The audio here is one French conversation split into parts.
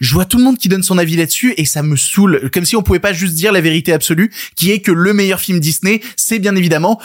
je vois tout le monde qui donne son avis là-dessus et ça me saoule. Comme si on pouvait pas juste dire la vérité absolue, qui est que le meilleur film Disney, c'est bien évidemment...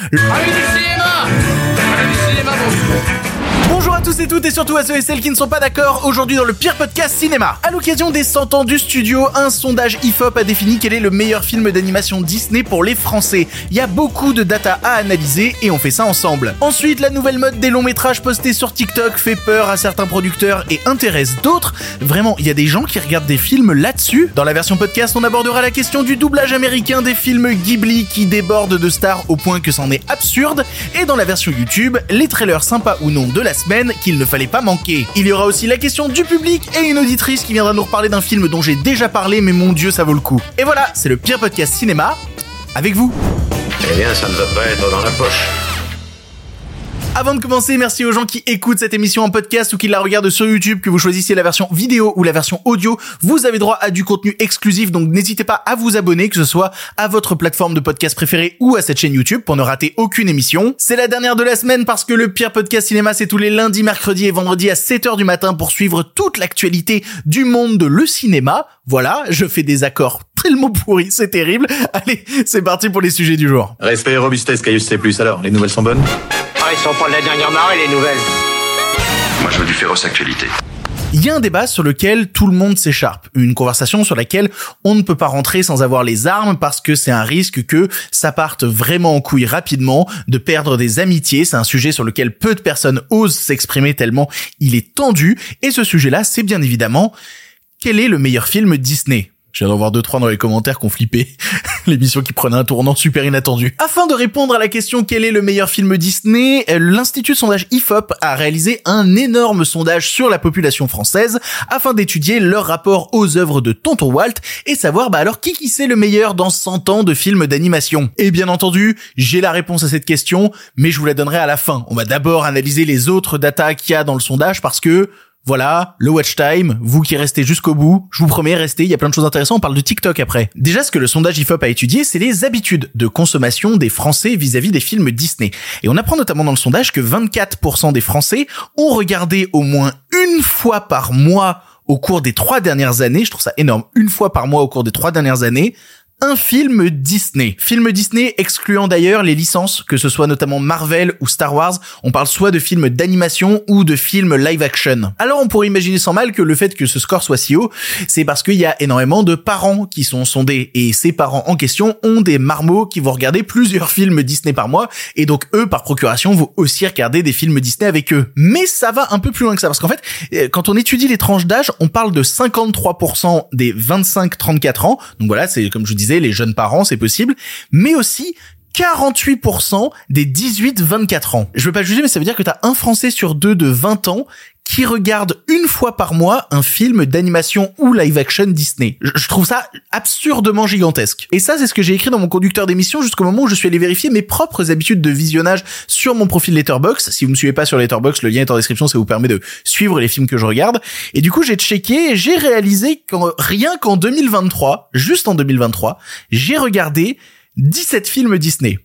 Bonjour à tous et toutes et surtout à ceux et celles qui ne sont pas d'accord aujourd'hui dans le pire podcast cinéma. À l'occasion des 100 ans du studio, un sondage IFOP a défini quel est le meilleur film d'animation Disney pour les Français. Il y a beaucoup de data à analyser et on fait ça ensemble. Ensuite, la nouvelle mode des longs métrages postés sur TikTok fait peur à certains producteurs et intéresse d'autres. Vraiment, il y a des gens qui regardent des films là-dessus? Dans la version podcast, on abordera la question du doublage américain des films Ghibli qui débordent de stars au point que c'en est absurde. Et dans la version YouTube, les trailers sympas ou non de la semaine qu'il ne fallait pas manquer. Il y aura aussi la question du public et une auditrice qui viendra nous reparler d'un film dont j'ai déjà parlé mais mon dieu ça vaut le coup. Et voilà, c'est le pire podcast cinéma avec vous. Eh bien, ça ne va pas être dans la poche. Avant de commencer, merci aux gens qui écoutent cette émission en podcast ou qui la regardent sur YouTube, que vous choisissiez la version vidéo ou la version audio. Vous avez droit à du contenu exclusif, donc n'hésitez pas à vous abonner, que ce soit à votre plateforme de podcast préférée ou à cette chaîne YouTube pour ne rater aucune émission. C'est la dernière de la semaine parce que le pire podcast cinéma, c'est tous les lundis, mercredis et vendredis à 7h du matin pour suivre toute l'actualité du monde de le cinéma. Voilà, je fais des accords tellement pourris, c'est terrible. Allez, c'est parti pour les sujets du jour. Respect et robustesse, Caius C+. Alors, les nouvelles sont bonnes? Ils sont pas de la dernière marée, les nouvelles. Moi, je veux du féroce actualité. Il y a un débat sur lequel tout le monde s'écharpe, une conversation sur laquelle on ne peut pas rentrer sans avoir les armes parce que c'est un risque que ça parte vraiment en couille rapidement, de perdre des amitiés, c'est un sujet sur lequel peu de personnes osent s'exprimer tellement il est tendu, et ce sujet-là, c'est bien évidemment quel est le meilleur film Disney? Viens d'en voir deux, trois dans les commentaires qui ont flippé. L'émission qui prenait un tournant super inattendu. Afin de répondre à la question quel est le meilleur film Disney, l'Institut de sondage IFOP a réalisé un énorme sondage sur la population française afin d'étudier leur rapport aux œuvres de Tonton Walt et savoir bah alors qui qui c'est le meilleur dans 100 ans de films d'animation. Et bien entendu, j'ai la réponse à cette question, mais je vous la donnerai à la fin. On va d'abord analyser les autres datas qu'il y a dans le sondage parce que voilà, le watch time, vous qui restez jusqu'au bout, je vous promets, restez, il y a plein de choses intéressantes, on parle de TikTok après. Déjà, ce que le sondage IFOP a étudié, c'est les habitudes de consommation des Français vis-à-vis des films Disney. Et on apprend notamment dans le sondage que 24% des Français ont regardé au moins une fois par mois au cours des trois dernières années, je trouve ça énorme, une fois par mois au cours des trois dernières années, un film Disney. Film Disney excluant d'ailleurs les licences, que ce soit notamment Marvel ou Star Wars. On parle soit de films d'animation ou de films live action. Alors on pourrait imaginer sans mal que le fait que ce score soit si haut, c'est parce qu'il y a énormément de parents qui sont sondés et ces parents en question ont des marmots qui vont regarder plusieurs films Disney par mois et donc eux par procuration vont aussi regarder des films Disney avec eux. Mais ça va un peu plus loin que ça parce qu'en fait, euh, quand on étudie les tranches d'âge, on parle de 53% des 25-34 ans. Donc voilà, c'est comme je vous disais les jeunes parents, c'est possible, mais aussi 48% des 18-24 ans. Je veux pas juger, mais ça veut dire que t'as un Français sur deux de 20 ans qui regarde une fois par mois un film d'animation ou live action Disney. Je, trouve ça absurdement gigantesque. Et ça, c'est ce que j'ai écrit dans mon conducteur d'émission jusqu'au moment où je suis allé vérifier mes propres habitudes de visionnage sur mon profil Letterboxd. Si vous me suivez pas sur Letterboxd, le lien est en description, ça vous permet de suivre les films que je regarde. Et du coup, j'ai checké et j'ai réalisé qu'en, rien qu'en 2023, juste en 2023, j'ai regardé 17 films Disney.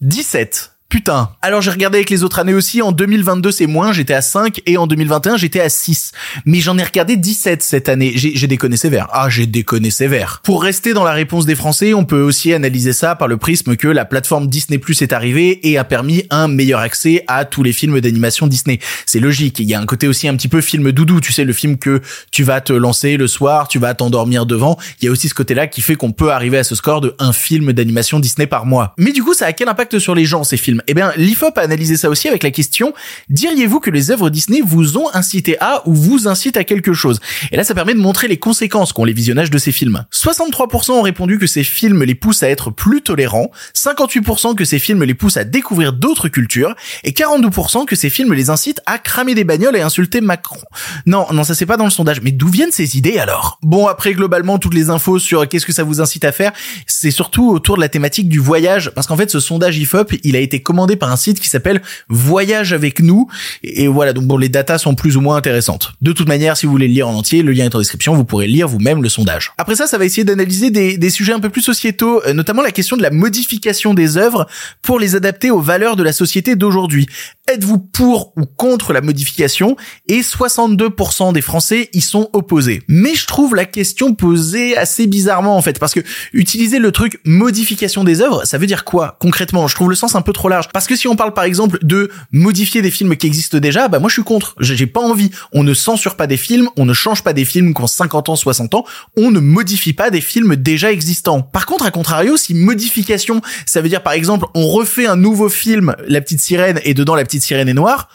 17. Putain. Alors j'ai regardé avec les autres années aussi. En 2022 c'est moins, j'étais à 5 et en 2021 j'étais à 6. Mais j'en ai regardé 17 cette année. J'ai déconné sévère. Ah j'ai déconné sévère. Pour rester dans la réponse des Français, on peut aussi analyser ça par le prisme que la plateforme Disney Plus est arrivée et a permis un meilleur accès à tous les films d'animation Disney. C'est logique. Il y a un côté aussi un petit peu film doudou. Tu sais le film que tu vas te lancer le soir, tu vas t'endormir devant. Il y a aussi ce côté-là qui fait qu'on peut arriver à ce score de un film d'animation Disney par mois. Mais du coup ça a quel impact sur les gens ces films? Eh bien, l'IFOP a analysé ça aussi avec la question diriez-vous que les œuvres Disney vous ont incité à ou vous incitent à quelque chose? Et là, ça permet de montrer les conséquences qu'ont les visionnages de ces films. 63% ont répondu que ces films les poussent à être plus tolérants, 58% que ces films les poussent à découvrir d'autres cultures, et 42% que ces films les incitent à cramer des bagnoles et insulter Macron. Non, non, ça c'est pas dans le sondage. Mais d'où viennent ces idées alors? Bon, après globalement toutes les infos sur qu'est-ce que ça vous incite à faire, c'est surtout autour de la thématique du voyage, parce qu'en fait ce sondage IFOP, il a été commandé par un site qui s'appelle Voyage avec nous. Et, voilà, donc bon, les datas sont plus ou moins intéressantes. De toute manière, si vous voulez le lire en entier, le lien est en description, vous pourrez lire vous-même le sondage. Après ça, ça va essayer d'analyser des, des sujets un peu plus sociétaux, euh, notamment la question de la modification des œuvres pour les adapter aux valeurs de la société d'aujourd'hui. Êtes-vous pour ou contre la modification? Et 62% des Français y sont opposés. Mais je trouve la question posée assez bizarrement en fait, parce que utiliser le truc modification des œuvres, ça veut dire quoi concrètement? Je trouve le sens un peu trop large. Parce que si on parle par exemple de modifier des films qui existent déjà, bah moi je suis contre. J'ai pas envie. On ne censure pas des films, on ne change pas des films qui ont 50 ans, 60 ans, on ne modifie pas des films déjà existants. Par contre, à contrario, si modification, ça veut dire par exemple on refait un nouveau film, La Petite Sirène, et dedans La Petite Sirène est noire,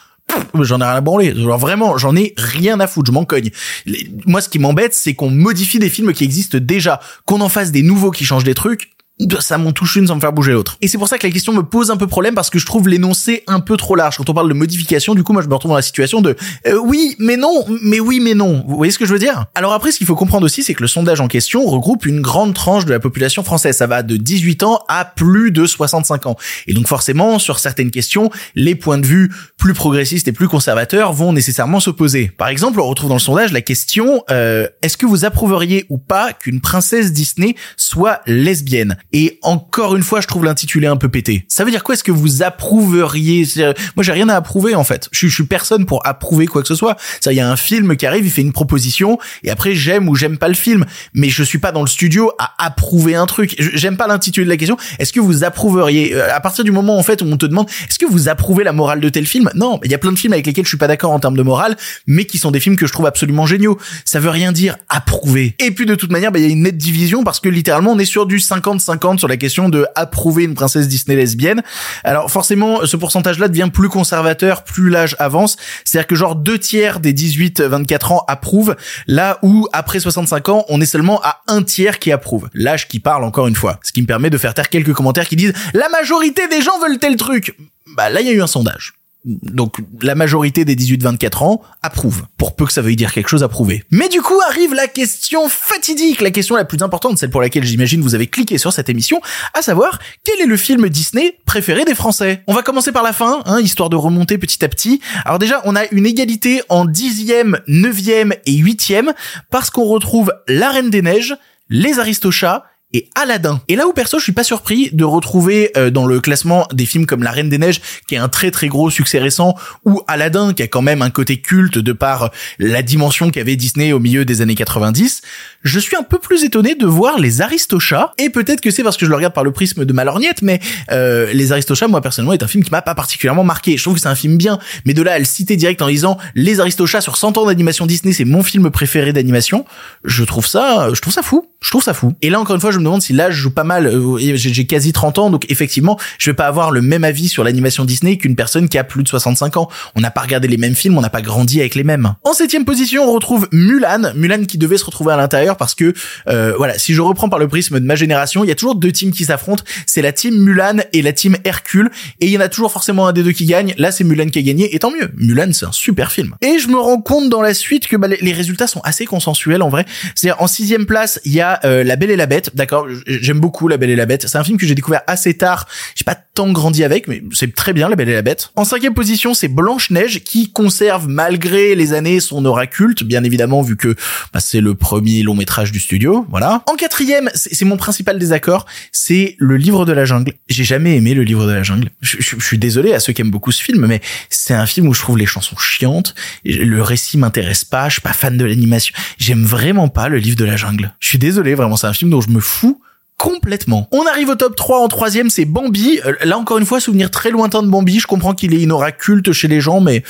j'en ai rien à branler. Genre vraiment, j'en ai rien à foutre, je m'en cogne. Moi, ce qui m'embête, c'est qu'on modifie des films qui existent déjà, qu'on en fasse des nouveaux qui changent des trucs ça m'en touche une sans me faire bouger l'autre. Et c'est pour ça que la question me pose un peu problème parce que je trouve l'énoncé un peu trop large. Quand on parle de modification, du coup, moi, je me retrouve dans la situation de euh, oui, mais non, mais oui, mais non. Vous voyez ce que je veux dire? Alors après, ce qu'il faut comprendre aussi, c'est que le sondage en question regroupe une grande tranche de la population française. Ça va de 18 ans à plus de 65 ans. Et donc forcément, sur certaines questions, les points de vue plus progressistes et plus conservateurs vont nécessairement s'opposer. Par exemple, on retrouve dans le sondage la question euh, est-ce que vous approuveriez ou pas qu'une princesse Disney soit lesbienne? Et encore une fois, je trouve l'intitulé un peu pété. Ça veut dire quoi? Est-ce que vous approuveriez? Moi, j'ai rien à approuver en fait. Je, je, suis personne pour approuver quoi que ce soit. Ça, il y a un film qui arrive, il fait une proposition, et après j'aime ou j'aime pas le film. Mais je suis pas dans le studio à approuver un truc. J'aime pas l'intitulé de la question. Est-ce que vous approuveriez? Euh, À partir du moment en fait où on te demande, est-ce que vous approuvez la morale de tel film? Non, il y a plein de films avec lesquels je suis pas d'accord en termes de morale, mais qui sont des films que je trouve absolument géniaux. Ça veut rien dire approuver. Et puis de toute manière, bah, il y a une nette division parce que littéralement on est sur du 50-50 sur la question de approuver une princesse Disney lesbienne. Alors forcément, ce pourcentage-là devient plus conservateur plus l'âge avance. C'est-à-dire que genre deux tiers des 18-24 ans approuvent, là où après 65 ans, on est seulement à un tiers qui approuve. L'âge qui parle encore une fois. Ce qui me permet de faire taire quelques commentaires qui disent la majorité des gens veulent tel truc. Bah là, il y a eu un sondage donc la majorité des 18-24 ans approuvent, pour peu que ça veuille dire quelque chose approuver. Mais du coup arrive la question fatidique, la question la plus importante, celle pour laquelle j'imagine vous avez cliqué sur cette émission, à savoir quel est le film Disney préféré des Français? On va commencer par la fin, hein, histoire de remonter petit à petit. Alors déjà, on a une égalité en dixième, neuvième et huitième, parce qu'on retrouve La Reine des Neiges, Les Aristochats, et Aladdin. Et là où perso, je suis pas surpris de retrouver euh, dans le classement des films comme La Reine des Neiges, qui est un très très gros succès récent, ou Aladdin, qui a quand même un côté culte de par la dimension qu'avait Disney au milieu des années 90. Je suis un peu plus étonné de voir Les Aristochats, et peut-être que c'est parce que je le regarde par le prisme de ma lorgnette, mais euh, Les Aristochats, moi personnellement, est un film qui m'a pas particulièrement marqué. Je trouve que c'est un film bien, mais de là à le citer direct en disant Les Aristochats sur 100 ans d'animation Disney, c'est mon film préféré d'animation, je trouve ça, je trouve ça fou. Je trouve ça fou. Et là, encore une fois, me demande si là, je joue pas mal. Euh, j'ai quasi 30 ans, donc effectivement, je vais pas avoir le même avis sur l'animation Disney qu'une personne qui a plus de 65 ans. On n'a pas regardé les mêmes films, on n'a pas grandi avec les mêmes. En septième position, on retrouve Mulan. Mulan qui devait se retrouver à l'intérieur parce que, euh, voilà, si je reprends par le prisme de ma génération, il y a toujours deux teams qui s'affrontent. C'est la team Mulan et la team Hercule. Et il y en a toujours forcément un des deux qui gagne. Là, c'est Mulan qui a gagné. Et tant mieux. Mulan, c'est un super film. Et je me rends compte dans la suite que bah, les résultats sont assez consensuels en vrai. C'est-à-dire, en sixième place, il y a euh, la Belle et la Bête, d'accord. J'aime beaucoup La Belle et la Bête. C'est un film que j'ai découvert assez tard. J'ai pas tant grandi avec, mais c'est très bien La Belle et la Bête. En cinquième position, c'est Blanche Neige qui conserve malgré les années son aura culte, bien évidemment vu que bah, c'est le premier long métrage du studio. Voilà. En quatrième, c'est mon principal désaccord, c'est Le Livre de la Jungle. J'ai jamais aimé Le Livre de la Jungle. Je, suis désolé à ceux qui aiment beaucoup ce film, mais c'est un film où je trouve les chansons chiantes, le récit m'intéresse pas, je suis pas fan de l'animation. J'aime vraiment pas Le Livre de la Jungle. Je suis désolé, vraiment, c'est un film dont je me fous complètement. On arrive au top 3 en troisième, c'est Bambi. Euh, là encore une fois, souvenir très lointain de Bambi. Je comprends qu'il est une aura culte chez les gens, mais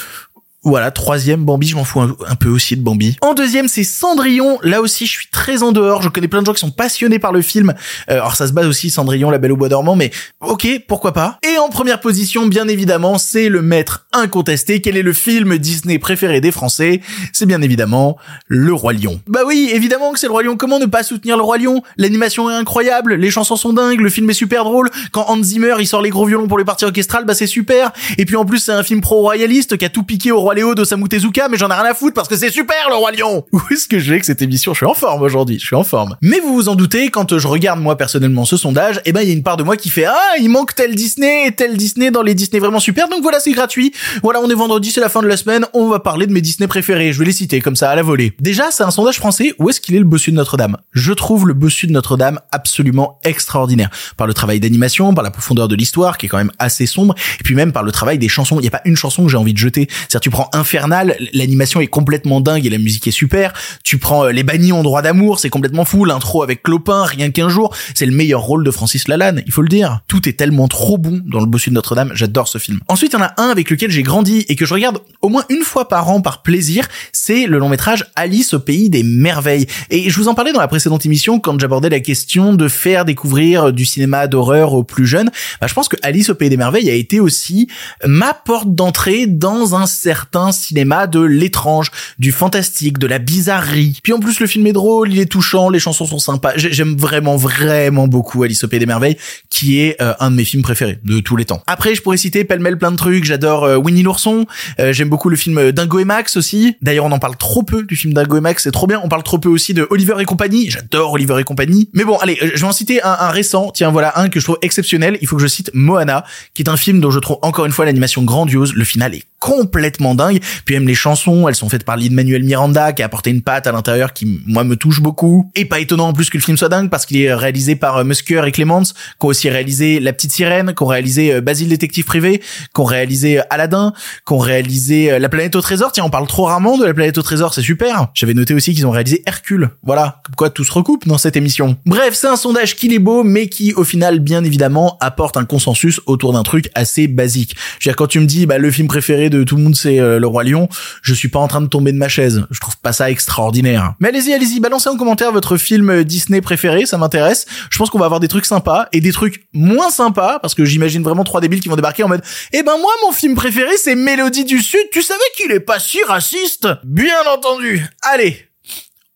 voilà, troisième Bambi, je m'en fous un, peu aussi de Bambi. En deuxième, c'est Cendrillon. Là aussi, je suis très en dehors. Je connais plein de gens qui sont passionnés par le film. Euh, alors ça se base aussi Cendrillon, La Belle au Bois dormant, mais ok, pourquoi pas. Et en première position, bien évidemment, c'est le maître incontesté. Quel est le film Disney préféré des Français? C'est bien évidemment Le Roi Lion. Bah oui, évidemment que c'est Le Roi Lion. Comment ne pas soutenir Le Roi Lion? L'animation est incroyable, les chansons sont dingues, le film est super drôle. Quand Hans Zimmer il sort les gros violons pour les parties orchestrales, bah c'est super. Et puis en plus, c'est un film pro-royaliste qui a tout piqué au roi Roi Léo d'Osamu Tezuka, mais j'en ai rien à foutre parce que c'est super le Roi Lion. Où est-ce que je vais avec cette émission? Je suis en forme aujourd'hui, je suis en forme. Mais vous vous en doutez, quand je regarde moi personnellement ce sondage, eh ben il y a une part de moi qui fait ah il manque tel Disney et tel Disney dans les Disney vraiment super, donc voilà c'est gratuit. Voilà on est vendredi, c'est la fin de la semaine, on va parler de mes Disney préférés. Je vais les citer comme ça à la volée. Déjà c'est un sondage français. Où est-ce qu'il est le bossu de Notre-Dame? Je trouve le bossu de Notre-Dame absolument extraordinaire par le travail d'animation, par la profondeur de l'histoire qui est quand même assez sombre, et puis même par le travail des chansons. Il y a pas une chanson que j'ai envie de jeter. C'est-à-dire tu prends Infernal, l'animation est complètement dingue et la musique est super. Tu prends euh, Les Bannis ont droit d'amour, c'est complètement fou. L'intro avec Clopin, rien qu'un jour, c'est le meilleur rôle de Francis Lalanne, il faut le dire. Tout est tellement trop bon dans le bossu de Notre-Dame, j'adore ce film. Ensuite, il y en a un avec lequel j'ai grandi et que je regarde au moins une fois par an par plaisir, c'est le long métrage Alice au pays des merveilles. Et je vous en parlais dans la précédente émission quand j'abordais la question de faire découvrir du cinéma d'horreur aux plus jeunes. Bah, je pense que Alice au pays des merveilles a été aussi ma porte d'entrée dans un certain cinéma de l'étrange, du fantastique, de la bizarrerie. Puis en plus le film est drôle, il est touchant, les chansons sont sympas. J'aime vraiment vraiment beaucoup Alice au pays des merveilles, qui est euh, un de mes films préférés de tous les temps. Après, je pourrais citer pêle-mêle plein de trucs. J'adore euh, Winnie l'ourson. Euh, j'aime beaucoup le film Dingo et Max aussi. D'ailleurs, on en parle trop peu du film Dingo et Max, c'est trop bien. On parle trop peu aussi de Oliver et compagnie. J'adore Oliver et compagnie. Mais bon, allez, je vais en citer un, un récent. Tiens, voilà un que je trouve exceptionnel. Il faut que je cite Moana, qui est un film dont je trouve encore une fois l'animation grandiose. Le final est complètement dingue. Puis même les chansons, elles sont faites par Lin-Manuel Miranda, qui a apporté une patte à l'intérieur qui, moi, me touche beaucoup. Et pas étonnant en plus que le film soit dingue, parce qu'il est réalisé par euh, Musker et Clements, qui ont aussi réalisé La Petite Sirène, qui ont réalisé euh, Basile Détective Privé, qui ont réalisé euh, Aladdin, qui ont réalisé La Planète au Trésor. Tiens, on parle trop rarement de La Planète au Trésor, c'est super. J'avais noté aussi qu'ils ont réalisé Hercule. Voilà, comme quoi tout se recoupe dans cette émission. Bref, c'est un sondage qui est beau, mais qui, au final, bien évidemment, apporte un consensus autour d'un truc assez basique. Je veux dire, quand tu me dis, bah, le film préféré de tout le monde, c'est Le Roi Lion, je suis pas en train de tomber de ma chaise. Je trouve pas ça extraordinaire. Mais allez-y, allez-y, balancez en commentaire votre film Disney préféré, ça m'intéresse. Je pense qu'on va avoir des trucs sympas et des trucs moins sympas, parce que j'imagine vraiment trois débiles qui vont débarquer en mode, eh ben moi, mon film préféré, c'est Mélodie du Sud, tu savais qu'il est pas si raciste? Bien entendu. Allez,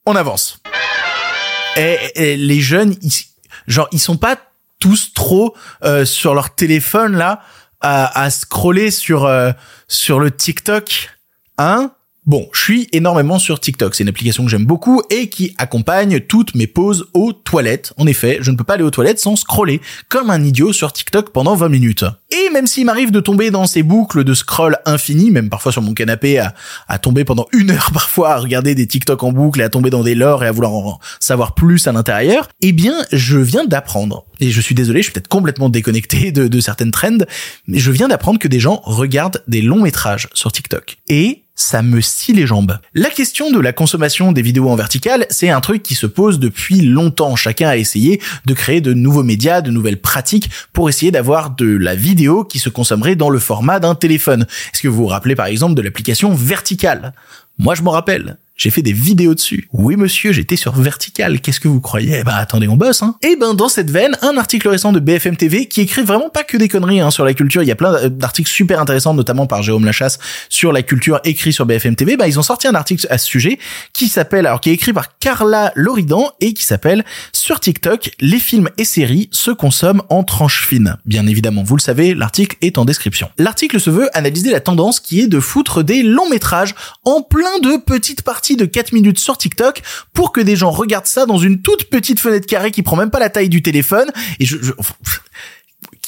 on avance. Et, les jeunes, ils, genre, ils sont pas tous trop euh, sur leur téléphone là à, à scroller sur euh, sur le TikTok, hein? Bon, je suis énormément sur TikTok. C'est une application que j'aime beaucoup et qui accompagne toutes mes pauses aux toilettes. En effet, je ne peux pas aller aux toilettes sans scroller comme un idiot sur TikTok pendant 20 minutes. Et même s'il m'arrive de tomber dans ces boucles de scroll infini, même parfois sur mon canapé à, à tomber pendant une heure parfois à regarder des TikTok en boucle et à tomber dans des lores et à vouloir en savoir plus à l'intérieur, eh bien, je viens d'apprendre. Et je suis désolé, je suis peut-être complètement déconnecté de, de certaines trends, mais je viens d'apprendre que des gens regardent des longs métrages sur TikTok. Et ça me scie les jambes. La question de la consommation des vidéos en vertical, c'est un truc qui se pose depuis longtemps. Chacun a essayé de créer de nouveaux médias, de nouvelles pratiques pour essayer d'avoir de la vidéo qui se consommerait dans le format d'un téléphone. Est-ce que vous vous rappelez par exemple de l'application Vertical? Moi je m'en rappelle. J'ai fait des vidéos dessus. Oui, monsieur, j'étais sur Vertical. Qu'est-ce que vous croyez? Bah, attendez, on bosse, hein. Et eh ben, dans cette veine, un article récent de BFM TV qui écrit vraiment pas que des conneries hein, sur la culture. Il y a plein d'articles super intéressants, notamment par Jérôme Lachasse sur la culture écrit sur BFM TV. Bah, ils ont sorti un article à ce sujet qui s'appelle, alors qui est écrit par Carla Loridan et qui s'appelle Sur TikTok, les films et séries se consomment en tranches fines. Bien évidemment, vous le savez, l'article est en description. L'article se veut analyser la tendance qui est de foutre des longs métrages en de petites parties de 4 minutes sur TikTok pour que des gens regardent ça dans une toute petite fenêtre carrée qui prend même pas la taille du téléphone. Et je, je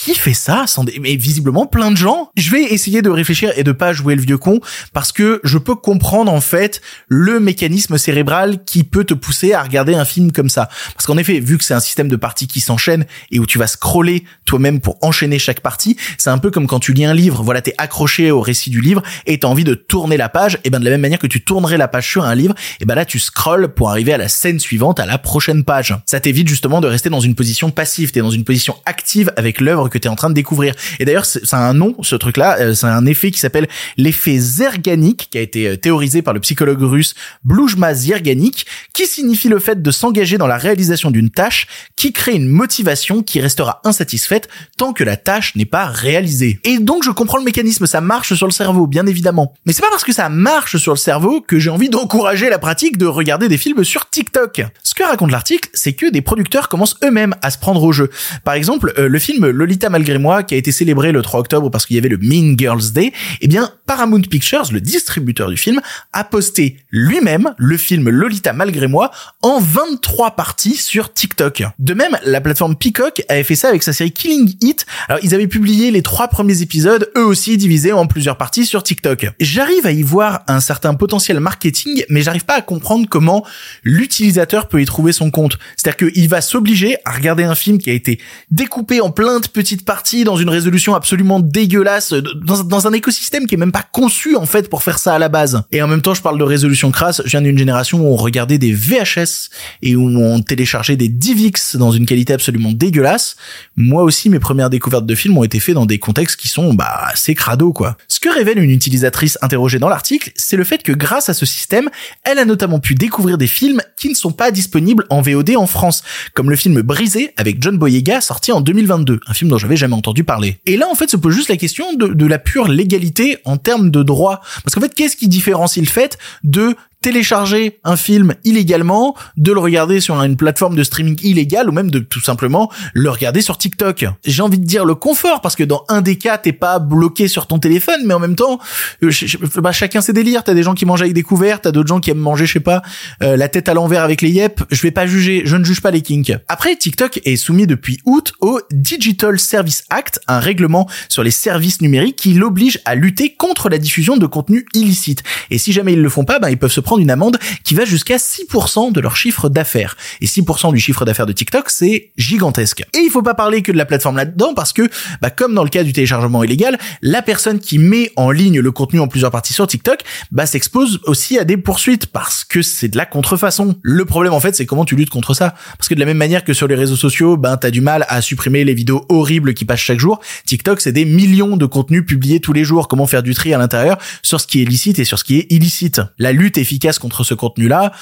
qui fait ça sans mais visiblement plein de gens. Je vais essayer de réfléchir et de pas jouer le vieux con parce que je peux comprendre en fait le mécanisme cérébral qui peut te pousser à regarder un film comme ça. Parce qu'en effet, vu que c'est un système de parties qui s'enchaîne et où tu vas scroller toi-même pour enchaîner chaque partie, c'est un peu comme quand tu lis un livre. Voilà, t'es accroché au récit du livre et t'as envie de tourner la page. Et ben de la même manière que tu tournerais la page sur un livre, et ben là tu scrolles pour arriver à la scène suivante, à la prochaine page. Ça t'évite justement de rester dans une position passive. T'es dans une position active avec l'œuvre tu es en train de découvrir. Et d'ailleurs, ça a un nom, ce truc-là, euh, c'est un effet qui s'appelle l'effet zerganique, qui a été euh, théorisé par le psychologue russe Blujma Zerganik, qui signifie le fait de s'engager dans la réalisation d'une tâche qui crée une motivation qui restera insatisfaite tant que la tâche n'est pas réalisée. Et donc, je comprends le mécanisme, ça marche sur le cerveau, bien évidemment. Mais c'est pas parce que ça marche sur le cerveau que j'ai envie d'encourager la pratique de regarder des films sur TikTok. Ce que raconte l'article, c'est que des producteurs commencent eux-mêmes à se prendre au jeu. Par exemple, euh, le film Lolita Lolita malgré moi, qui a été célébré le 3 octobre parce qu'il y avait le Mean Girls Day, eh bien, Paramount Pictures, le distributeur du film, a posté lui-même le film Lolita malgré moi en 23 parties sur TikTok. De même, la plateforme Peacock avait fait ça avec sa série Killing It. Alors, ils avaient publié les trois premiers épisodes, eux aussi divisés en plusieurs parties sur TikTok. J'arrive à y voir un certain potentiel marketing, mais j'arrive pas à comprendre comment l'utilisateur peut y trouver son compte. C'est-à-dire qu'il va s'obliger à regarder un film qui a été découpé en plein de petites parties dans une résolution absolument dégueulasse, dans, dans un écosystème qui est même pas conçu en fait pour faire ça à la base. Et en même temps, je parle de résolution crasse, je viens d'une génération où on regardait des VHS et où on téléchargeait des DivX dans une qualité absolument dégueulasse. Moi aussi, mes premières découvertes de films ont été faites dans des contextes qui sont bah assez crado quoi. Ce que révèle une utilisatrice interrogée dans l'article, c'est le fait que grâce à ce système, elle a notamment pu découvrir des films qui ne sont pas disponibles en VOD en France, comme le film Brisé avec John Boyega sorti en 2022, un film j'avais jamais entendu parler. Et là en fait se pose juste la question de, de la pure légalité en termes de droit. Parce qu'en fait qu'est-ce qui différencie le fait de télécharger un film illégalement, de le regarder sur une plateforme de streaming illégale ou même de tout simplement le regarder sur TikTok. J'ai envie de dire le confort parce que dans un des cas t'es pas bloqué sur ton téléphone mais en même temps euh, bah, chacun ses délires. T'as des gens qui mangent avec des couverts, t'as d'autres gens qui aiment manger je sais pas euh, la tête à l'envers avec les yep. Je vais pas juger, je ne juge pas les kinks. Après TikTok est soumis depuis août au Digital Service Act, un règlement sur les services numériques qui l'oblige à lutter contre la diffusion de contenu illicite. Et si jamais ils le font pas, bah, ils peuvent se prendre une amende qui va jusqu'à 6% de leur chiffre d'affaires. Et 6% du chiffre d'affaires de TikTok, c'est gigantesque. Et il faut pas parler que de la plateforme là-dedans parce que, bah, comme dans le cas du téléchargement illégal, la personne qui met en ligne le contenu en plusieurs parties sur TikTok, bah, s'expose aussi à des poursuites parce que c'est de la contrefaçon. Le problème, en fait, c'est comment tu luttes contre ça. Parce que de la même manière que sur les réseaux sociaux, ben, t'as du mal à supprimer les vidéos horribles qui passent chaque jour. TikTok, c'est des millions de contenus publiés tous les jours. Comment faire du tri à l'intérieur sur ce qui est licite et sur ce qui est illicite? La lutte efficace contre ce contenu-là,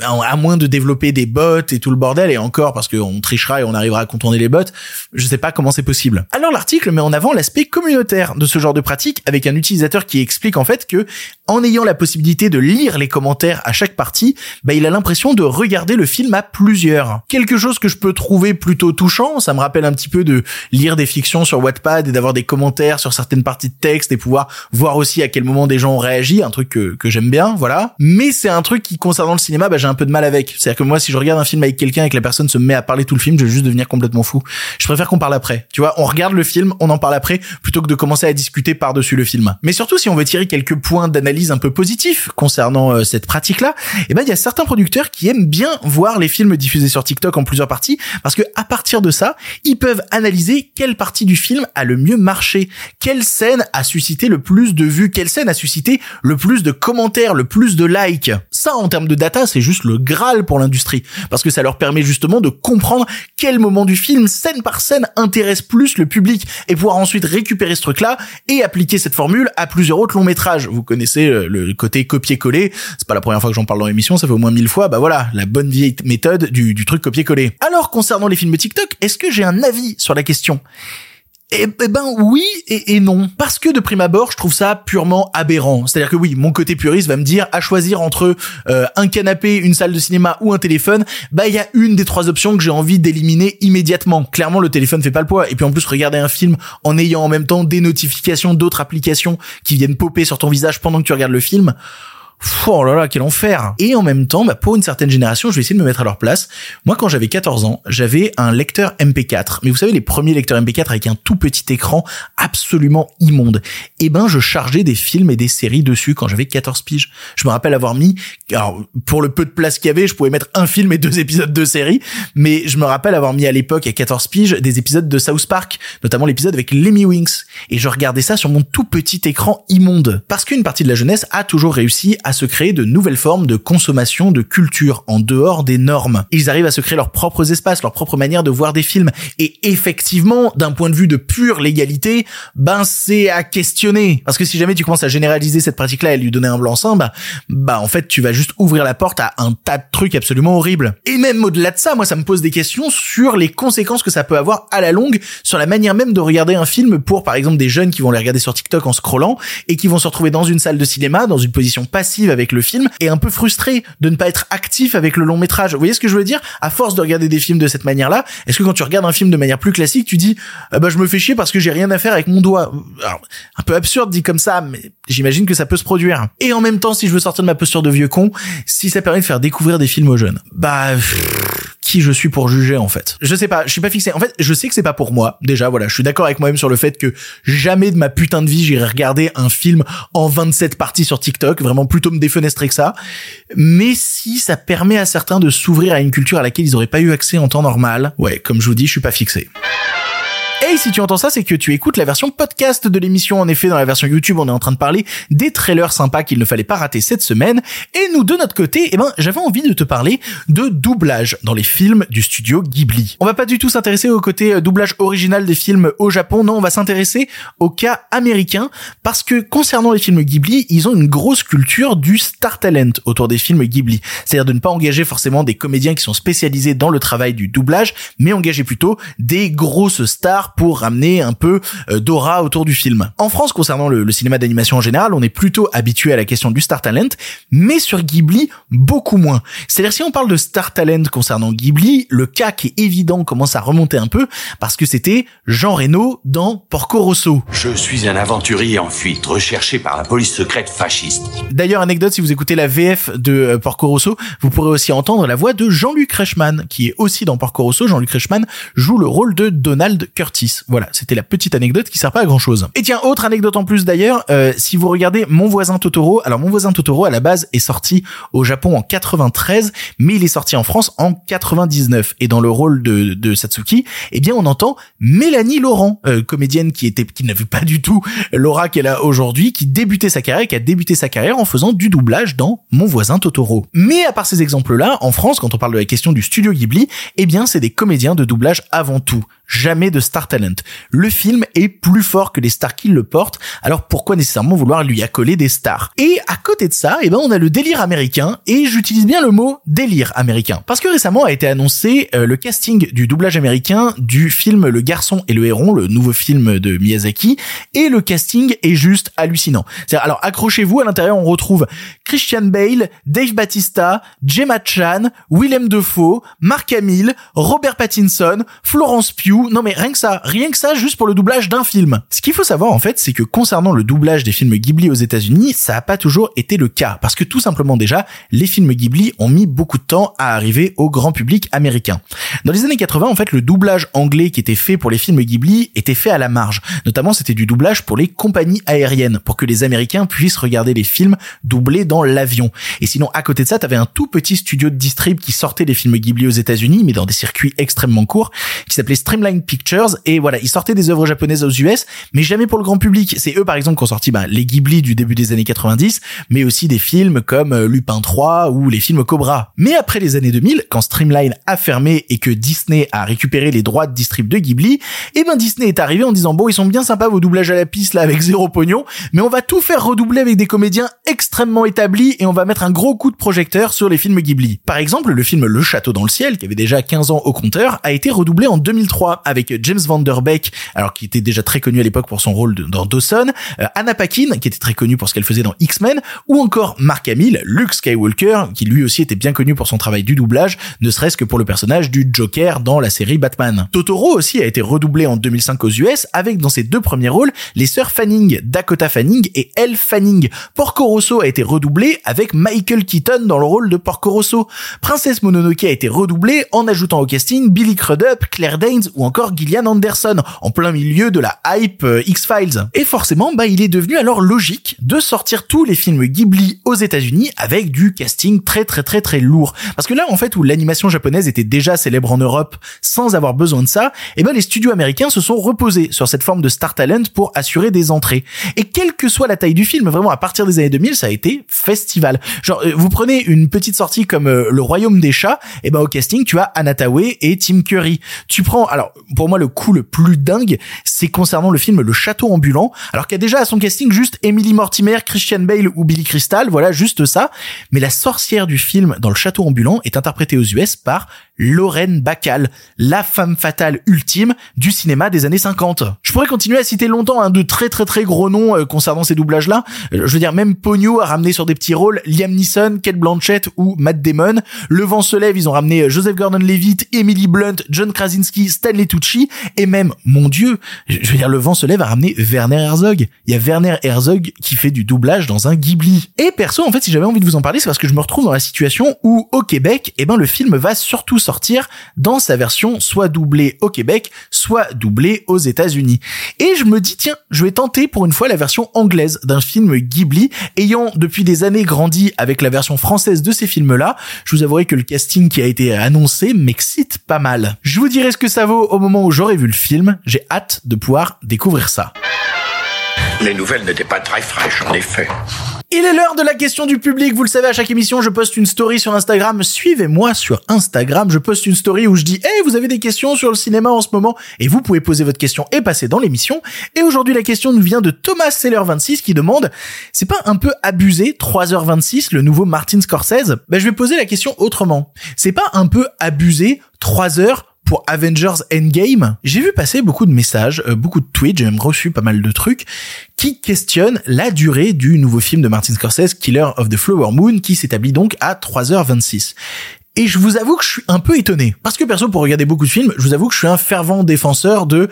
à moins de développer des bots et tout le bordel, et encore parce qu'on trichera et on arrivera à contourner les bots, je sais pas comment c'est possible. Alors l'article met en avant l'aspect communautaire de ce genre de pratique avec un utilisateur qui explique en fait que en ayant la possibilité de lire les commentaires à chaque partie, bah il a l'impression de regarder le film à plusieurs. Quelque chose que je peux trouver plutôt touchant, ça me rappelle un petit peu de lire des fictions sur Wattpad et d'avoir des commentaires sur certaines parties de texte et pouvoir voir aussi à quel moment des gens ont réagi, un truc que, j'aime bien, voilà. Mais c'est un truc qui concernant le cinéma, bah, j'ai un peu de mal avec. C'est-à-dire que moi, si je regarde un film avec quelqu'un et que la personne se met à parler tout le film, je vais juste devenir complètement fou. Je préfère qu'on parle après. Tu vois, on regarde le film, on en parle après, plutôt que de commencer à discuter par-dessus le film. Mais surtout, si on veut tirer quelques points d'analyse un peu positifs concernant euh, cette pratique-là, eh ben, il y a certains producteurs qui aiment bien voir les films diffusés sur TikTok en plusieurs parties, parce que à partir de ça, ils peuvent analyser quelle partie du film a le mieux marché, quelle scène a suscité le plus de vues, quelle scène a suscité le plus de commentaires, le plus de likes. Ça, en termes de data, c'est juste le graal pour l'industrie parce que ça leur permet justement de comprendre quel moment du film scène par scène intéresse plus le public et pouvoir ensuite récupérer ce truc-là et appliquer cette formule à plusieurs autres longs métrages. Vous connaissez euh, le côté copier-coller, c'est pas la première fois que j'en parle dans l'émission, ça fait au moins mille fois. Bah voilà, la bonne vieille méthode du, du truc copier-coller. Alors concernant les films TikTok, est-ce que j'ai un avis sur la question? Eh, eh, ben oui et, non. Parce que de prime abord, je trouve ça purement aberrant. C'est-à-dire que oui, mon côté puriste va me dire à choisir entre euh, un canapé, une salle de cinéma ou un téléphone, bah il y a une des trois options que j'ai envie d'éliminer immédiatement. Clairement, le téléphone fait pas le poids. Et puis en plus, regarder un film en ayant en même temps des notifications d'autres applications qui viennent popper sur ton visage pendant que tu regardes le film oh là là, quel enfer. Et en même temps, bah, pour une certaine génération, je vais essayer de me mettre à leur place. Moi, quand j'avais 14 ans, j'avais un lecteur MP4. Mais vous savez, les premiers lecteurs MP4 avec un tout petit écran absolument immonde. Eh ben, je chargeais des films et des séries dessus quand j'avais 14 piges. Je me rappelle avoir mis, alors, pour le peu de place qu'il y avait, je pouvais mettre un film et deux épisodes de série. Mais je me rappelle avoir mis à l'époque, à 14 piges, des épisodes de South Park, notamment l'épisode avec Lemmy Winks. Et je regardais ça sur mon tout petit écran immonde. Parce qu'une partie de la jeunesse a toujours réussi à se créer de nouvelles formes de consommation de culture en dehors des normes. Ils arrivent à se créer leurs propres espaces, leur propre manière de voir des films. Et effectivement, d'un point de vue de pure légalité, ben c'est à questionner. Parce que si jamais tu commences à généraliser cette pratique-là et lui donner un blanc-seing, bah, bah en fait tu vas juste ouvrir la porte à un tas de trucs absolument horribles. Et même au-delà de ça, moi ça me pose des questions sur les conséquences que ça peut avoir à la longue sur la manière même de regarder un film pour par exemple des jeunes qui vont les regarder sur TikTok en scrollant et qui vont se retrouver dans une salle de cinéma dans une position passive avec le film et un peu frustré de ne pas être actif avec le long métrage. Vous voyez ce que je veux dire? À force de regarder des films de cette manière-là, est-ce que quand tu regardes un film de manière plus classique, tu dis ah bah je me fais chier parce que j'ai rien à faire avec mon doigt? Alors, un peu absurde dit comme ça, mais j'imagine que ça peut se produire. Et en même temps, si je veux sortir de ma posture de vieux con, si ça permet de faire découvrir des films aux jeunes, bah qui je suis pour juger en fait. Je sais pas, je suis pas fixé. En fait, je sais que c'est pas pour moi. Déjà, voilà, je suis d'accord avec moi-même sur le fait que jamais de ma putain de vie j'irai regarder un film en 27 parties sur TikTok, vraiment plutôt me défenestrer que ça. Mais si ça permet à certains de s'ouvrir à une culture à laquelle ils auraient pas eu accès en temps normal, ouais, comme je vous dis, je suis pas fixé. Et si tu entends ça, c'est que tu écoutes la version podcast de l'émission. En effet, dans la version YouTube, on est en train de parler des trailers sympas qu'il ne fallait pas rater cette semaine. Et nous, de notre côté, eh ben, j'avais envie de te parler de doublage dans les films du studio Ghibli. On va pas du tout s'intéresser au côté euh, doublage original des films au Japon. Non, on va s'intéresser au cas américain parce que concernant les films Ghibli, ils ont une grosse culture du star talent autour des films Ghibli. C'est-à-dire de ne pas engager forcément des comédiens qui sont spécialisés dans le travail du doublage, mais engager plutôt des grosses stars pour ramener un peu euh, d'aura autour du film. En France, concernant le, cinéma d'animation en général, on est plutôt habitué à la question du star talent, mais sur Ghibli, beaucoup moins. C'est-à-dire si on parle de star talent concernant Ghibli, le cas qui est évident commence à remonter un peu parce que c'était Jean Reno dans Porco Rosso. Je suis un aventurier en fuite, recherché par la police secrète fasciste. D'ailleurs, anecdote, si vous écoutez la VF de euh, Porco Rosso, vous pourrez aussi entendre la voix de Jean-Luc Reichmann, qui est aussi dans Porco Rosso. Jean-Luc Reichmann joue le rôle de Donald Curtis. Voilà, c'était la petite anecdote qui sert pas à grand chose. Et tiens, autre anecdote en plus d'ailleurs, euh, si vous regardez Mon voisin Totoro, alors Mon voisin Totoro à la base est sorti au Japon en 93, mais il est sorti en France en 99. Et dans le rôle de, de Satsuki, eh bien on entend Mélanie Laurent, euh, comédienne qui était qui n'avait pas du tout l'aura qu'elle a aujourd'hui, qui débutait sa carrière, qui a débuté sa carrière en faisant du doublage dans Mon voisin Totoro. Mais à part ces exemples-là, en France, quand on parle de la question du studio Ghibli, eh bien c'est des comédiens de doublage avant tout jamais de star talent. Le film est plus fort que les stars qui le portent, alors pourquoi nécessairement vouloir lui accoler des stars? Et à côté de ça, eh ben on a le délire américain, et j'utilise bien le mot délire américain, parce que récemment a été annoncé euh, le casting du doublage américain du film Le Garçon et le Héron, le nouveau film de Miyazaki, et le casting est juste hallucinant. Alors accrochez-vous, à l'intérieur on retrouve Christian Bale, Dave Batista, Gemma Chan, Willem Dafoe, Mark Hamill, Robert Pattinson, Florence Pugh, non mais rien que ça, rien que ça juste pour le doublage d'un film. Ce qu'il faut savoir en fait, c'est que concernant le doublage des films Ghibli aux États-Unis, ça a pas toujours été le cas parce que tout simplement déjà, les films Ghibli ont mis beaucoup de temps à arriver au grand public américain. Dans les années 80, en fait, le doublage anglais qui était fait pour les films Ghibli était fait à la marge. Notamment, c'était du doublage pour les compagnies aériennes pour que les Américains puissent regarder les films doublés dans l'avion. Et sinon, à côté de ça, t'avais un tout petit studio de distrib qui sortait des films Ghibli aux États-Unis, mais dans des circuits extrêmement courts, qui s'appelait Streamline Pictures et voilà, ils sortaient des œuvres japonaises aux US, mais jamais pour le grand public. C'est eux par exemple qui ont sorti bah, les Ghibli du début des années 90, mais aussi des films comme euh, Lupin 3 ou les films Cobra. Mais après les années 2000, quand Streamline a fermé et que Disney a récupéré les droits de distrib de Ghibli, et eh ben Disney est arrivé en disant bon, ils sont bien sympas vos doublages à la piste là avec zéro pognon, mais on va tout faire redoubler avec des comédiens extrêmement établis et on va mettre un gros coup de projecteur sur les films Ghibli. Par exemple, le film Le Château dans le ciel, qui avait déjà 15 ans au compteur, a été redoublé en 2003 avec James Van alors qui était déjà très connu à l'époque pour son rôle dans Dawson, euh, Anna Paquin, qui était très connue pour ce qu'elle faisait dans X-Men, ou encore Mark Hamill, Luke Skywalker, qui lui aussi était bien connu pour son travail du doublage, ne serait-ce que pour le personnage du Joker dans la série Batman. Totoro aussi a été redoublé en 2005 aux US, avec dans ses deux premiers rôles les sœurs Fanning, Dakota Fanning et Elle Fanning. Porco Rosso a été redoublé avec Michael Keaton dans le rôle de Porco Rosso. Princesse Mononoke a été redoublée en ajoutant au casting Billy Crudup, Claire Danes ou encore Gillian Anderson, en plein milieu de la hype euh, X-Files. Et forcément, bah, il est devenu alors logique de sortir tous les films Ghibli aux États-Unis avec du casting très très très très lourd. Parce que là, en fait, où l'animation japonaise était déjà célèbre en Europe sans avoir besoin de ça, eh ben les studios américains se sont reposés sur cette forme de star talent pour assurer des entrées. Et quelle que soit la taille du film, vraiment à partir des années 2000, ça a été festival. Genre, euh, vous prenez une petite sortie comme euh, Le Royaume des Chats, et ben au casting, tu as Anatawe et Tim Curry. Tu prends, alors pour moi le coup le plus dingue, c'est concernant le film Le Château ambulant. Alors qu'il y a déjà à son casting juste Emily Mortimer, Christian Bale ou Billy Crystal, voilà juste ça. Mais la sorcière du film dans Le Château ambulant est interprétée aux US par Lorraine Bacall, la femme fatale ultime du cinéma des années 50. Je pourrais continuer à citer longtemps un de très très très gros noms euh, concernant ces doublages-là. Euh, je veux dire, même Pogno a ramené sur des petits rôles Liam Neeson, Kate Blanchett ou Matt Damon. Le vent se lève, ils ont ramené euh, Joseph Gordon-Levitt, Emily Blunt, John Krasinski, Stanley Tucci et même, mon dieu, je veux dire, le vent se lève a ramené Werner Herzog. Il y a Werner Herzog qui fait du doublage dans un Ghibli. Et perso, en fait, si j'avais envie de vous en parler, c'est parce que je me retrouve dans la situation où, au Québec, eh ben, le film va surtout sortir dans sa version soit doublée au Québec, soit doublée aux États-Unis. Et je me dis, tiens, je vais tenter pour une fois la version anglaise d'un film Ghibli, ayant depuis des années grandi avec la version française de ces films-là. Je vous avouerai que le casting qui a été annoncé m'excite pas mal. Je vous dirai ce que ça vaut au moment où j'aurai vu le film. J'ai hâte de pouvoir découvrir ça. Les nouvelles n'étaient pas très fraîches, en effet. Il est l'heure de la question du public. Vous le savez, à chaque émission, je poste une story sur Instagram. Suivez-moi sur Instagram. Je poste une story où je dis, hey, vous avez des questions sur le cinéma en ce moment? Et vous pouvez poser votre question et passer dans l'émission. Et aujourd'hui, la question nous vient de Thomas Seller 26 qui demande, c'est pas un peu abusé, 3h26, le nouveau Martin Scorsese? Ben, je vais poser la question autrement. C'est pas un peu abusé, 3 heures pour Avengers Endgame, j'ai vu passer beaucoup de messages, euh, beaucoup de tweets, j'ai même reçu pas mal de trucs qui questionnent la durée du nouveau film de Martin Scorsese, Killer of the Flower Moon, qui s'établit donc à 3h26. Et je vous avoue que je suis un peu étonné. Parce que perso, pour regarder beaucoup de films, je vous avoue que je suis un fervent défenseur de,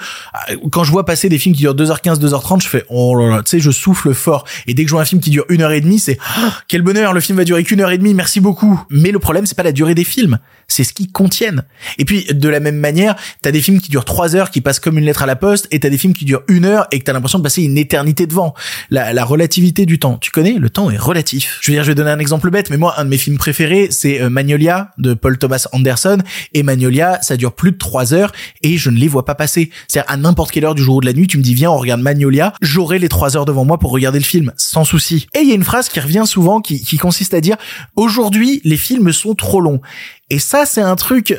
euh, quand je vois passer des films qui durent 2h15, 2h30, je fais, oh là là, tu sais, je souffle fort. Et dès que je vois un film qui dure une heure et demie, c'est, ah, quel bonheur, le film va durer qu'une heure et demie, merci beaucoup. Mais le problème, c'est pas la durée des films. C'est ce qu'ils contiennent. Et puis, de la même manière, t'as des films qui durent 3 heures, qui passent comme une lettre à la poste, et t'as des films qui durent une heure et que t'as l'impression de passer une éternité devant. La, la relativité du temps. Tu connais? Le temps est relatif. Je veux dire, je vais donner un exemple bête, mais moi, un de mes films préférés, c'est euh, Magnolia de Paul Thomas Anderson et Magnolia, ça dure plus de 3 heures et je ne les vois pas passer. C'est-à-dire à n'importe quelle heure du jour ou de la nuit, tu me dis viens, on regarde Magnolia, j'aurai les 3 heures devant moi pour regarder le film, sans souci. Et il y a une phrase qui revient souvent qui, qui consiste à dire aujourd'hui les films sont trop longs. Et ça, c'est un truc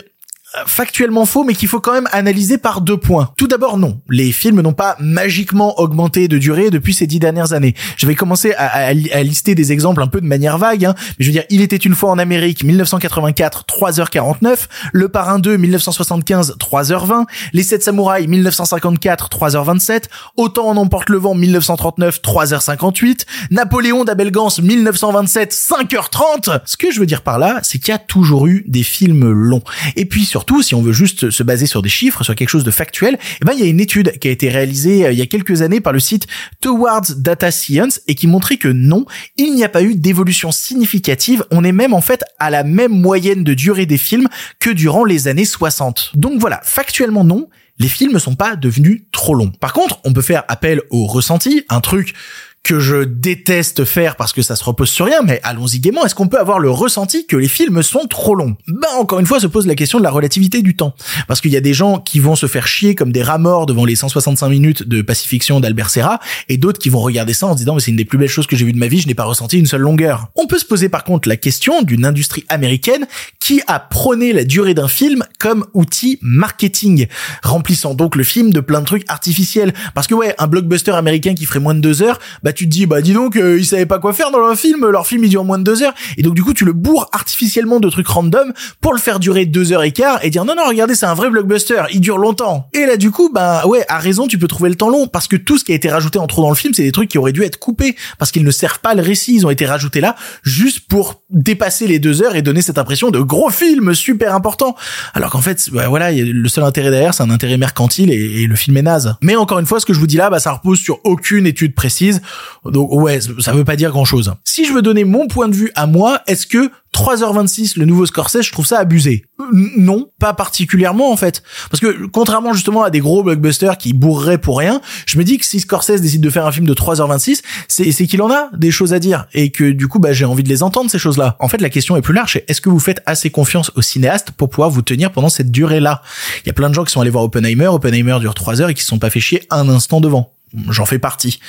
factuellement faux, mais qu'il faut quand même analyser par deux points. Tout d'abord, non. Les films n'ont pas magiquement augmenté de durée depuis ces dix dernières années. Je vais commencer à, à, à lister des exemples un peu de manière vague, hein. mais je veux dire, Il était une fois en Amérique, 1984, 3h49, Le Parrain 2, 1975, 3h20, Les Sept Samouraïs, 1954, 3h27, Autant en emporte le vent, 1939, 3h58, Napoléon d'Abel Gans, 1927, 5h30. Ce que je veux dire par là, c'est qu'il y a toujours eu des films longs. Et puis sur surtout, si on veut juste se baser sur des chiffres, sur quelque chose de factuel, eh ben, il y a une étude qui a été réalisée euh, il y a quelques années par le site Towards Data Science et qui montrait que non, il n'y a pas eu d'évolution significative. On est même en fait à la même moyenne de durée des films que durant les années 60. Donc voilà, factuellement non, les films ne sont pas devenus trop longs. Par contre, on peut faire appel au ressenti, un truc que je déteste faire parce que ça se repose sur rien, mais allons-y gaiement, est-ce qu'on peut avoir le ressenti que les films sont trop longs? Ben encore une fois se pose la question de la relativité du temps. Parce qu'il y a des gens qui vont se faire chier comme des rats morts devant les 165 minutes de Pacifiction d'Albert Serra, et d'autres qui vont regarder ça en se disant mais c'est une des plus belles choses que j'ai vues de ma vie, je n'ai pas ressenti une seule longueur. On peut se poser par contre la question d'une industrie américaine qui a prôné la durée d'un film comme outil marketing, remplissant donc le film de plein de trucs artificiels. Parce que ouais, un blockbuster américain qui ferait moins de deux heures, bah tu te dis bah dis donc euh, ils savaient pas quoi faire dans leur film, leur film il dure moins de deux heures et donc du coup tu le bourres artificiellement de trucs random pour le faire durer deux heures et quart et dire non non regardez c'est un vrai blockbuster, il dure longtemps. Et là du coup bah ouais à raison tu peux trouver le temps long parce que tout ce qui a été rajouté en trop dans le film c'est des trucs qui auraient dû être coupés parce qu'ils ne servent pas le récit, ils ont été rajoutés là juste pour dépasser les deux heures et donner cette impression de gros film super important. Alors qu'en fait bah, voilà le seul intérêt derrière c'est un intérêt mercantile et, et le film est naze. Mais encore une fois ce que je vous dis là bah ça repose sur aucune étude précise. Donc ouais, ça veut pas dire grand chose. Si je veux donner mon point de vue à moi, est-ce que 3h26 le nouveau Scorsese, je trouve ça abusé? Non, pas particulièrement en fait. Parce que contrairement justement à des gros blockbusters qui bourreraient pour rien, je me dis que si Scorsese décide de faire un film de 3h26, c'est c'est qu'il en a des choses à dire et que du coup bah j'ai envie de les entendre ces choses-là. En fait, la question est plus large, est-ce que vous faites assez confiance au cinéaste pour pouvoir vous tenir pendant cette durée-là? Il y a plein de gens qui sont allés voir Oppenheimer, Oppenheimer dure 3 heures et qui se sont pas fait chier un instant devant j'en fais partie.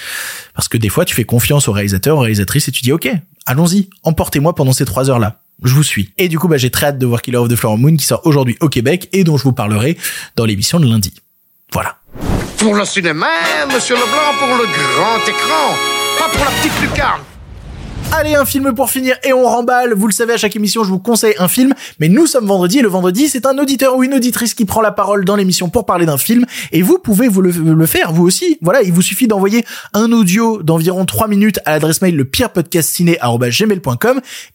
Parce que des fois, tu fais confiance au réalisateur, aux réalisatrices, et tu dis, OK, allons-y, emportez-moi pendant ces trois heures-là. Je vous suis. Et du coup, bah, j'ai très hâte de voir Killer of the Flower Moon qui sort aujourd'hui au Québec et dont je vous parlerai dans l'émission de lundi. Voilà. Pour le cinéma, monsieur Leblanc, pour le grand écran, pas pour la petite lucarne. Allez, un film pour finir et on remballe. Vous le savez, à chaque émission, je vous conseille un film. Mais nous sommes vendredi et le vendredi, c'est un auditeur ou une auditrice qui prend la parole dans l'émission pour parler d'un film. Et vous pouvez vous le, faire, vous aussi. Voilà, il vous suffit d'envoyer un audio d'environ 3 minutes à l'adresse mail le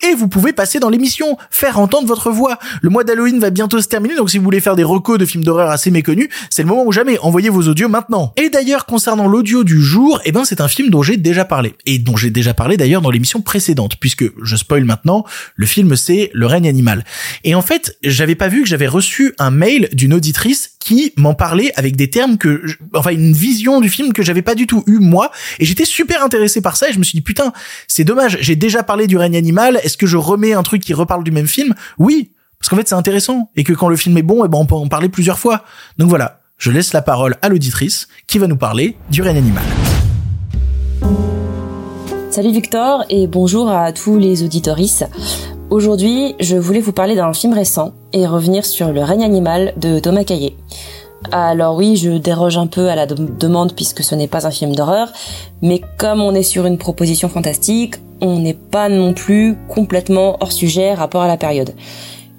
et vous pouvez passer dans l'émission, faire entendre votre voix. Le mois d'Halloween va bientôt se terminer, donc si vous voulez faire des recos de films d'horreur assez méconnus, c'est le moment ou jamais. Envoyez vos audios maintenant. Et d'ailleurs, concernant l'audio du jour, eh ben, c'est un film dont j'ai déjà parlé. Et dont j'ai déjà parlé d'ailleurs dans l'émission précédente, puisque je spoil maintenant, le film c'est Le règne animal. Et en fait, j'avais pas vu que j'avais reçu un mail d'une auditrice qui m'en parlait avec des termes que, enfin, une vision du film que j'avais pas du tout eu moi, et j'étais super intéressé par ça, et je me suis dit, putain, c'est dommage, j'ai déjà parlé du règne animal, est-ce que je remets un truc qui reparle du même film? Oui. Parce qu'en fait, c'est intéressant. Et que quand le film est bon, eh ben, on peut en parler plusieurs fois. Donc voilà. Je laisse la parole à l'auditrice qui va nous parler du règne animal. Salut Victor et bonjour à tous les auditoristes. Aujourd'hui, je voulais vous parler d'un film récent et revenir sur Le règne animal de Thomas Caillet. Alors oui, je déroge un peu à la demande puisque ce n'est pas un film d'horreur, mais comme on est sur une proposition fantastique, on n'est pas non plus complètement hors sujet rapport à la période.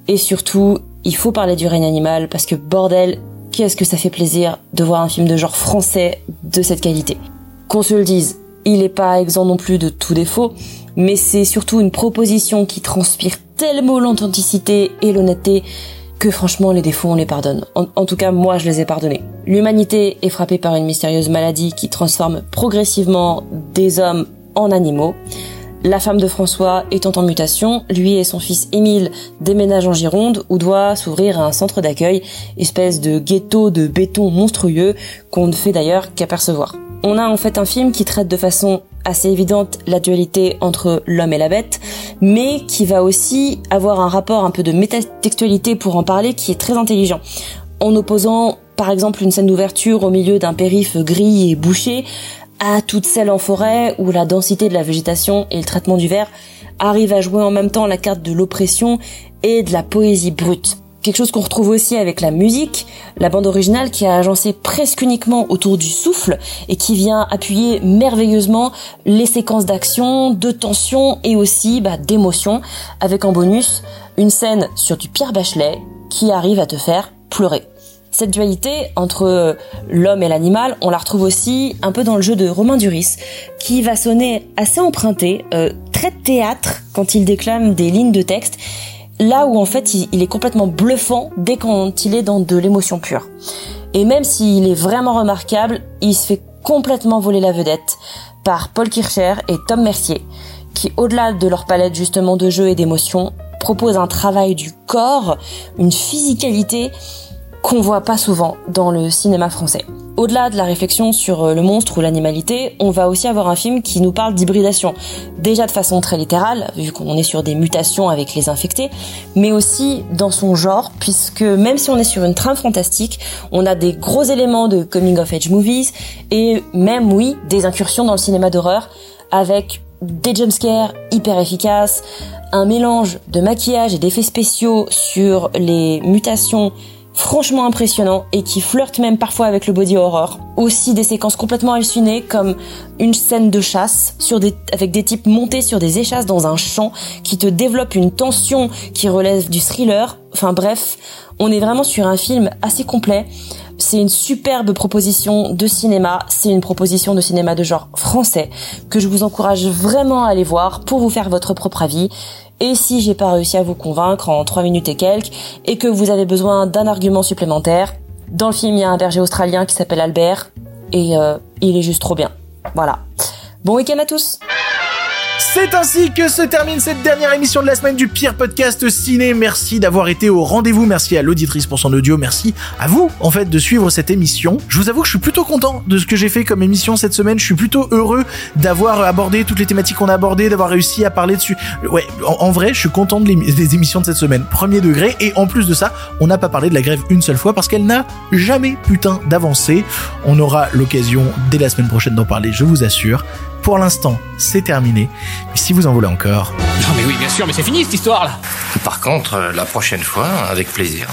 Et surtout, il faut parler du règne animal parce que bordel, qu'est-ce que ça fait plaisir de voir un film de genre français de cette qualité. Qu'on se le dise, il n'est pas exempt non plus de tout défaut, mais c'est surtout une proposition qui transpire tellement l'authenticité et l'honnêteté que franchement les défauts on les pardonne. En, tout cas moi je les ai pardonnés. L'humanité est frappée par une mystérieuse maladie qui transforme progressivement des hommes en animaux. La femme de François étant en mutation, lui et son fils Émile déménagent en Gironde où doit s'ouvrir un centre d'accueil, espèce de ghetto de béton monstrueux qu'on ne fait d'ailleurs qu'apercevoir. On a en fait un film qui traite de façon assez évidente la dualité entre l'homme et la bête, mais qui va aussi avoir un rapport un peu de métatextualité pour en parler qui est très intelligent. En opposant par exemple une scène d'ouverture au milieu d'un périph gris et bouché à toute celle en forêt où la densité de la végétation et le traitement du verre arrivent à jouer en même temps la carte de l'oppression et de la poésie brute. Quelque chose qu'on retrouve aussi avec la musique, la bande originale qui a agencé presque uniquement autour du souffle et qui vient appuyer merveilleusement les séquences d'action, de tension et aussi bah, d'émotion, avec en bonus une scène sur du Pierre Bachelet qui arrive à te faire pleurer. Cette dualité entre l'homme et l'animal, on la retrouve aussi un peu dans le jeu de Romain Duris, qui va sonner assez emprunté, euh, très théâtre quand il déclame des lignes de texte là où en fait il, est complètement bluffant dès quand il est dans de l'émotion pure. Et même s'il est vraiment remarquable, il se fait complètement voler la vedette par Paul Kircher et Tom Mercier, qui au-delà de leur palette justement de jeux et d'émotions, proposent un travail du corps, une physicalité qu'on voit pas souvent dans le cinéma français. Au-delà de la réflexion sur euh, le monstre ou l'animalité, on va aussi avoir un film qui nous parle d'hybridation. Déjà de façon très littérale, vu qu'on est sur des mutations avec les infectés, mais aussi dans son genre, puisque même si on est sur une trame fantastique, on a des gros éléments de coming of age movies, et même, oui, des incursions dans le cinéma d'horreur, avec des jumpscares hyper efficaces, un mélange de maquillage et d'effets spéciaux sur les mutations franchement impressionnant et qui flirte même parfois avec le body horror. Aussi des séquences complètement hallucinées comme une scène de chasse sur des, avec des types montés sur des échasses dans un champ qui te développe une tension qui relève du thriller. Enfin bref, on est vraiment sur un film assez complet. C'est une superbe proposition de cinéma. C'est une proposition de cinéma de genre français que je vous encourage vraiment à aller voir pour vous faire votre propre avis. Et si j'ai pas réussi à vous convaincre en 3 minutes et quelques, et que vous avez besoin d'un argument supplémentaire, dans le film il y a un berger australien qui s'appelle Albert, et euh, il est juste trop bien. Voilà. Bon week-end à tous c'est ainsi que se termine cette dernière émission de la semaine du pire podcast ciné. Merci d'avoir été au rendez-vous. Merci à l'auditrice pour son audio. Merci à vous, en fait, de suivre cette émission. Je vous avoue que je suis plutôt content de ce que j'ai fait comme émission cette semaine. Je suis plutôt heureux d'avoir abordé toutes les thématiques qu'on a abordées, d'avoir réussi à parler dessus. Ouais, en, vrai, je suis content des émissions de cette semaine. Premier degré. Et en plus de ça, on n'a pas parlé de la grève une seule fois parce qu'elle n'a jamais putain d'avancé. On aura l'occasion dès la semaine prochaine d'en parler, je vous assure. Pour l'instant, c'est terminé. Mais si vous en voulez encore... Non mais oui, bien sûr, mais c'est fini cette histoire-là Par contre, euh, la prochaine fois, avec plaisir.